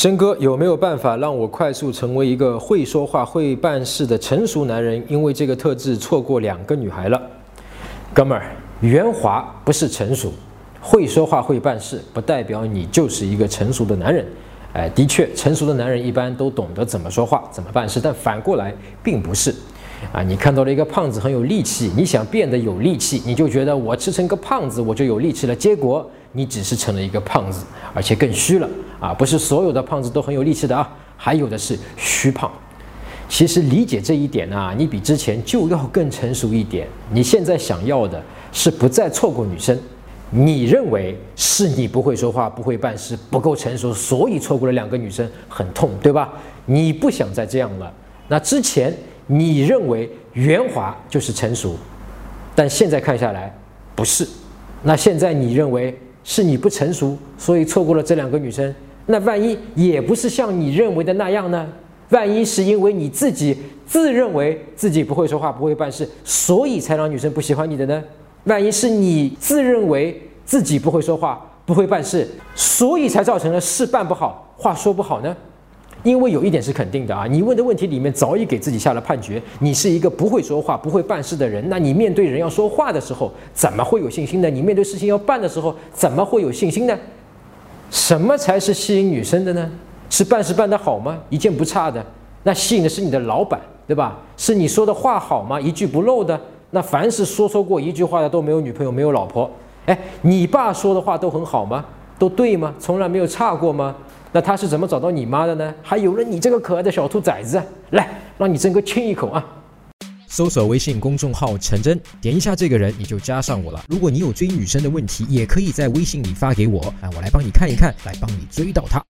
申哥有没有办法让我快速成为一个会说话、会办事的成熟男人？因为这个特质错过两个女孩了。哥们儿，圆滑不是成熟，会说话、会办事不代表你就是一个成熟的男人。哎，的确，成熟的男人一般都懂得怎么说话、怎么办事，但反过来并不是。啊，你看到了一个胖子很有力气，你想变得有力气，你就觉得我吃成个胖子我就有力气了，结果你只是成了一个胖子，而且更虚了。啊，不是所有的胖子都很有力气的啊，还有的是虚胖。其实理解这一点呢，你比之前就要更成熟一点。你现在想要的是不再错过女生。你认为是你不会说话、不会办事、不够成熟，所以错过了两个女生，很痛，对吧？你不想再这样了。那之前你认为圆滑就是成熟，但现在看下来不是。那现在你认为是你不成熟，所以错过了这两个女生？那万一也不是像你认为的那样呢？万一是因为你自己自认为自己不会说话、不会办事，所以才让女生不喜欢你的呢？万一是你自认为自己不会说话、不会办事，所以才造成了事办不好、话说不好呢？因为有一点是肯定的啊，你问的问题里面早已给自己下了判决，你是一个不会说话、不会办事的人。那你面对人要说话的时候，怎么会有信心呢？你面对事情要办的时候，怎么会有信心呢？什么才是吸引女生的呢？是办事办得好吗？一件不差的，那吸引的是你的老板，对吧？是你说的话好吗？一句不漏的。那凡是说说过一句话的都没有女朋友没有老婆，哎，你爸说的话都很好吗？都对吗？从来没有差过吗？那他是怎么找到你妈的呢？还有了你这个可爱的小兔崽子，来，让你真哥亲一口啊！搜索微信公众号陈真，点一下这个人你就加上我了。如果你有追女生的问题，也可以在微信里发给我，啊，我来帮你看一看，来帮你追到她。